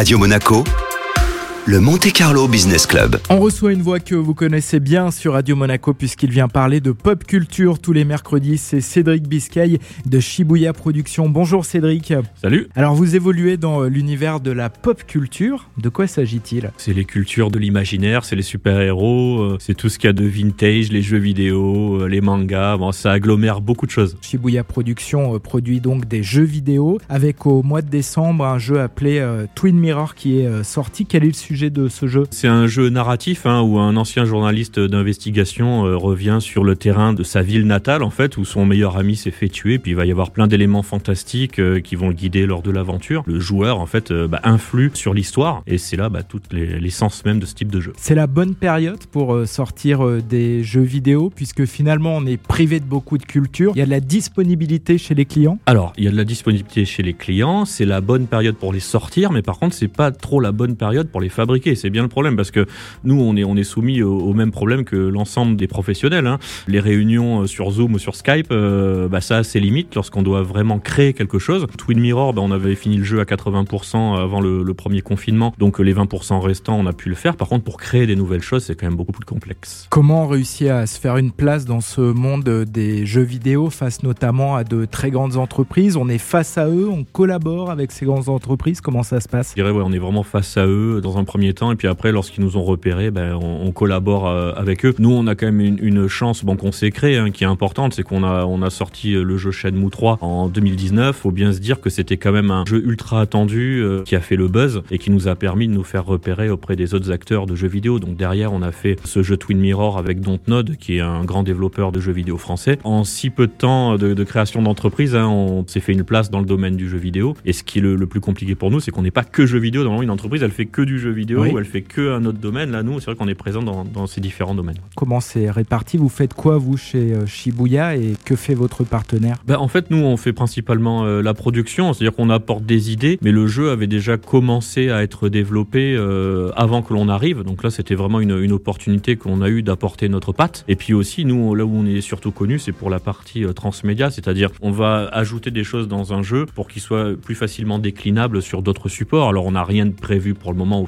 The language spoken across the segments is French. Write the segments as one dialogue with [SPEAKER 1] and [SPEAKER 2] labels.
[SPEAKER 1] Radio Monaco, le Monte Carlo Business Club.
[SPEAKER 2] On reçoit une voix que vous connaissez bien sur Radio Monaco puisqu'il vient parler de pop culture tous les mercredis. C'est Cédric Biscay de Shibuya Productions. Bonjour Cédric.
[SPEAKER 3] Salut.
[SPEAKER 2] Alors vous évoluez dans l'univers de la pop culture. De quoi s'agit-il?
[SPEAKER 3] C'est les cultures de l'imaginaire, c'est les super-héros, euh, c'est tout ce qu'il y a de vintage, les jeux vidéo, euh, les mangas. Bon, ça agglomère beaucoup de choses.
[SPEAKER 2] Shibuya Productions euh, produit donc des jeux vidéo avec au mois de décembre un jeu appelé Twin Mirror qui est sorti. Quel est le sujet? De ce jeu?
[SPEAKER 3] C'est un jeu narratif hein, où un ancien journaliste d'investigation euh, revient sur le terrain de sa ville natale, en fait, où son meilleur ami s'est fait tuer. Puis il va y avoir plein d'éléments fantastiques euh, qui vont le guider lors de l'aventure. Le joueur, en fait, euh, bah, influe sur l'histoire. Et c'est là bah, toute l'essence même de ce type de jeu.
[SPEAKER 2] C'est la bonne période pour sortir des jeux vidéo, puisque finalement on est privé de beaucoup de culture. Il y a de la disponibilité chez les clients?
[SPEAKER 3] Alors, il y a de la disponibilité chez les clients. C'est la bonne période pour les sortir, mais par contre, c'est pas trop la bonne période pour les fabriquer. C'est bien le problème parce que nous, on est, on est soumis au, même problème que l'ensemble des professionnels. Hein. Les réunions euh, sur Zoom ou sur Skype, euh, bah, ça a ses limites lorsqu'on doit vraiment créer quelque chose. Twin Mirror, bah, on avait fini le jeu à 80% avant le, premier confinement, donc les 20% restants, on a pu le faire. Par contre, pour créer des nouvelles choses, c'est quand même beaucoup plus complexe.
[SPEAKER 2] Comment on réussit à se faire une place dans ce monde des jeux vidéo face notamment à de très grandes entreprises? On est face à eux, on collabore avec ces grandes entreprises. Comment ça se passe?
[SPEAKER 3] Je dirais, ouais, on est vraiment face à eux dans un premier temps. Et puis après, lorsqu'ils nous ont repérés, ben, on, collabore euh, avec eux. Nous, on a quand même une, chance bon, qu'on s'est créée, hein, qui est importante, c'est qu'on a, on a sorti euh, le jeu Shenmue 3 en 2019. Faut bien se dire que c'était quand même un jeu ultra attendu euh, qui a fait le buzz et qui nous a permis de nous faire repérer auprès des autres acteurs de jeux vidéo. Donc derrière, on a fait ce jeu Twin Mirror avec Dontnod, qui est un grand développeur de jeux vidéo français. En si peu de temps de, création d'entreprise, hein, on s'est fait une place dans le domaine du jeu vidéo. Et ce qui est le, le plus compliqué pour nous, c'est qu'on n'est pas que jeu vidéo. Dans une entreprise, elle fait que du jeu vidéo elle fait que un autre domaine. Là, nous, c'est vrai qu'on est présent dans, ces différents domaines.
[SPEAKER 2] Comment c'est réparti? Vous faites quoi, vous, chez euh, Shibuya? Et que fait votre partenaire?
[SPEAKER 3] Ben, En fait, nous, on fait principalement euh, la production, c'est-à-dire qu'on apporte des idées, mais le jeu avait déjà commencé à être développé euh, avant que l'on arrive. Donc là, c'était vraiment une, une opportunité qu'on a eu d'apporter notre patte. Et puis aussi, nous, là où on est surtout connu, c'est pour la partie transmédia, c'est-à-dire on va ajouter des choses dans un jeu pour qu'il soit plus facilement déclinable sur d'autres supports. Alors, on n'a rien de prévu pour le moment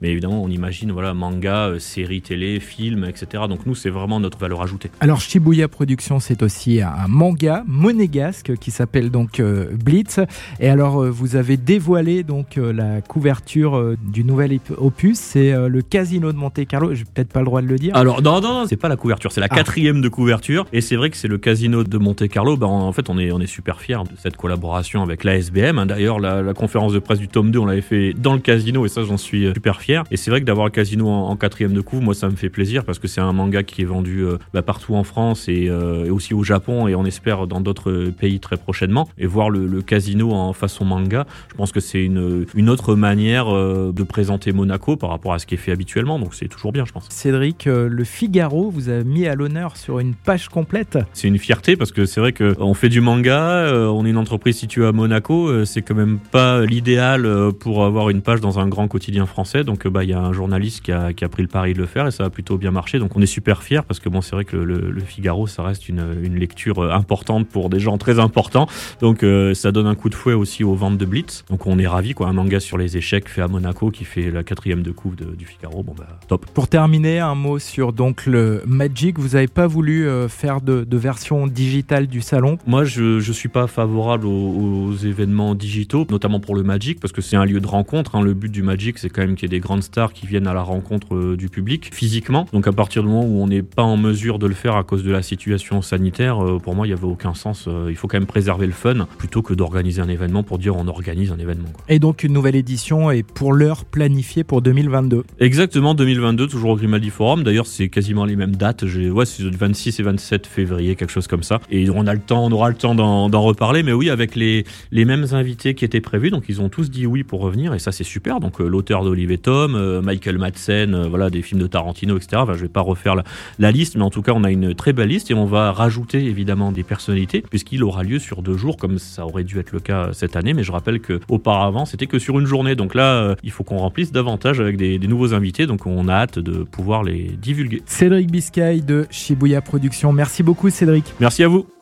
[SPEAKER 3] mais évidemment, on imagine voilà manga, euh, séries télé, films, etc. Donc nous, c'est vraiment notre valeur ajoutée.
[SPEAKER 2] Alors Shibuya Productions, c'est aussi un manga monégasque qui s'appelle donc euh, Blitz. Et alors, euh, vous avez dévoilé donc la couverture du nouvel opus. C'est le Casino de Monte Carlo. J'ai peut-être pas le droit de le dire.
[SPEAKER 3] Alors non, non, c'est pas la couverture, c'est la ah. quatrième de couverture. Et c'est vrai que c'est le Casino de Monte Carlo. Ben, en fait, on est on est super fiers de cette collaboration avec la SBM. Hein. D'ailleurs, la, la conférence de presse du tome 2, on l'avait fait dans le Casino, et ça, j'en suis super fier. Et c'est vrai que d'avoir le casino en, quatrième de couve, moi ça me fait plaisir parce que c'est un manga qui est vendu euh, bah, partout en France euh, et, aussi au Japon et on espère dans d'autres pays très prochainement. Et voir le, casino en façon manga, je pense que c'est une, une autre manière euh, de présenter Monaco par rapport à ce qui est fait habituellement. Donc c'est toujours bien, je pense.
[SPEAKER 2] Cédric, le Figaro vous a mis à l'honneur sur une page complète.
[SPEAKER 3] C'est une fierté parce que c'est vrai qu'on fait du manga, on est une entreprise située à Monaco, c'est quand même pas l'idéal pour avoir une page dans un grand quotidien français. Donc bah, il y a un journaliste qui a, qui a, pris le pari de le faire et ça a plutôt bien marché. Donc on est super fiers parce que bon, c'est vrai que le, le, Figaro, ça reste une, une, lecture euh, importante pour des gens très importants. Donc euh, ça donne un coup de fouet aussi aux ventes de Blitz. Donc on est ravis, quoi. Un manga sur les échecs fait à Monaco qui fait la quatrième de couve du Figaro. Bon, bah, top.
[SPEAKER 2] Pour terminer, un mot sur donc le Magic. Vous n'avez pas voulu euh, faire de, de, version digitale du salon?
[SPEAKER 3] Moi, je, je suis pas favorable aux, événements digitaux, notamment pour le Magic, parce que c'est un lieu de rencontre. Hein. Le but du Magic, c'est quand même qu'il y ait des grandes stars qui viennent à la rencontre euh, du public physiquement. Donc à partir du moment où on n'est pas en mesure de le faire à cause de la situation sanitaire, euh, pour moi il n'y avait aucun sens. Euh, il faut quand même préserver le fun plutôt que d'organiser un événement pour dire on organise un événement.
[SPEAKER 2] Et donc une nouvelle édition est pour l'heure planifiée pour 2022.
[SPEAKER 3] Exactement 2022, toujours au Grimaldi Forum. D'ailleurs c'est quasiment les mêmes dates. Ouais, c'est le 26 et 27 février, quelque chose comme ça. Et on a le temps, on aura le temps d'en reparler. Mais oui, avec les, les mêmes invités qui étaient prévus. Donc ils ont tous dit oui pour revenir et ça c'est super. Donc l'auteur d'Olivier Tom, Michael Madsen, euh, voilà, des films de Tarantino, etc. Enfin, je vais pas refaire la, liste, mais en tout cas, on a une très belle liste et on va rajouter évidemment des personnalités puisqu'il aura lieu sur deux jours, comme ça aurait dû être le cas cette année. Mais je rappelle que auparavant, c'était que sur une journée. Donc là, euh, il faut qu'on remplisse davantage avec des, des, nouveaux invités. Donc on a hâte de pouvoir les divulguer.
[SPEAKER 2] Cédric Biscay de Shibuya Productions. Merci beaucoup, Cédric.
[SPEAKER 3] Merci à vous.